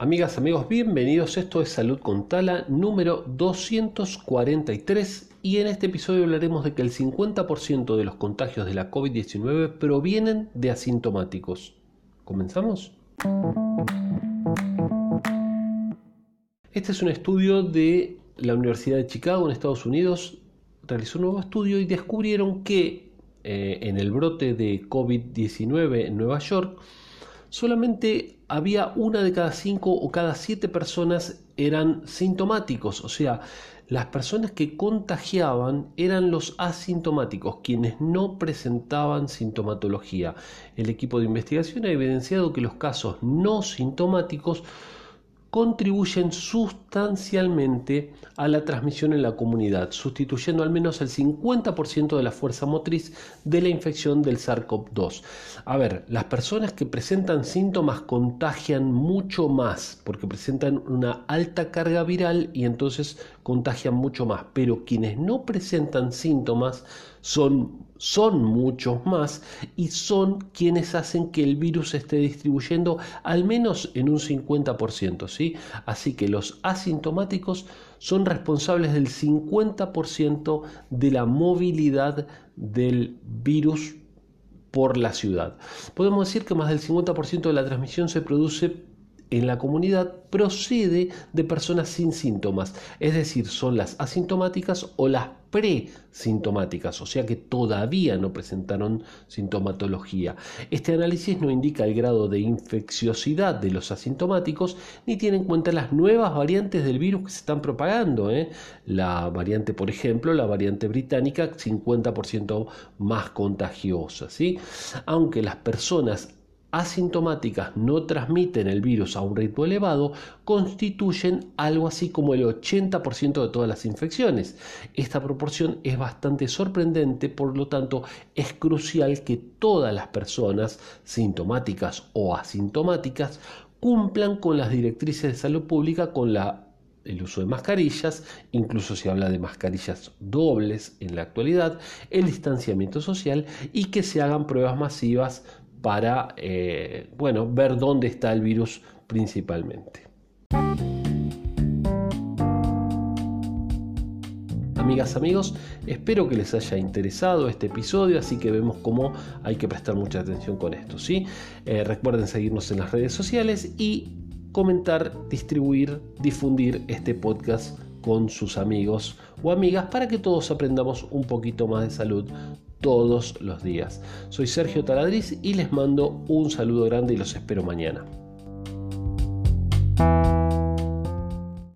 Amigas, amigos, bienvenidos. Esto es Salud con Tala número 243 y en este episodio hablaremos de que el 50% de los contagios de la COVID-19 provienen de asintomáticos. ¿Comenzamos? Este es un estudio de la Universidad de Chicago en Estados Unidos. Realizó un nuevo estudio y descubrieron que eh, en el brote de COVID-19 en Nueva York, solamente había una de cada cinco o cada siete personas eran sintomáticos, o sea, las personas que contagiaban eran los asintomáticos, quienes no presentaban sintomatología. El equipo de investigación ha evidenciado que los casos no sintomáticos contribuyen sustancialmente a la transmisión en la comunidad, sustituyendo al menos el 50% de la fuerza motriz de la infección del SARS-CoV-2. A ver, las personas que presentan síntomas contagian mucho más porque presentan una alta carga viral y entonces contagian mucho más, pero quienes no presentan síntomas son, son muchos más y son quienes hacen que el virus esté distribuyendo al menos en un 50%, ¿sí? Así que los asintomáticos son responsables del 50% de la movilidad del virus por la ciudad. Podemos decir que más del 50% de la transmisión se produce en la comunidad procede de personas sin síntomas, es decir, son las asintomáticas o las presintomáticas, o sea que todavía no presentaron sintomatología. Este análisis no indica el grado de infecciosidad de los asintomáticos ni tiene en cuenta las nuevas variantes del virus que se están propagando. ¿eh? La variante, por ejemplo, la variante británica, 50% más contagiosa. ¿sí? Aunque las personas asintomáticas no transmiten el virus a un ritmo elevado constituyen algo así como el 80% de todas las infecciones. Esta proporción es bastante sorprendente, por lo tanto es crucial que todas las personas sintomáticas o asintomáticas cumplan con las directrices de salud pública con la el uso de mascarillas, incluso se habla de mascarillas dobles en la actualidad, el distanciamiento social y que se hagan pruebas masivas para eh, bueno, ver dónde está el virus principalmente. Amigas, amigos, espero que les haya interesado este episodio, así que vemos cómo hay que prestar mucha atención con esto. ¿sí? Eh, recuerden seguirnos en las redes sociales y comentar, distribuir, difundir este podcast con sus amigos o amigas para que todos aprendamos un poquito más de salud todos los días. Soy Sergio Taladriz y les mando un saludo grande y los espero mañana.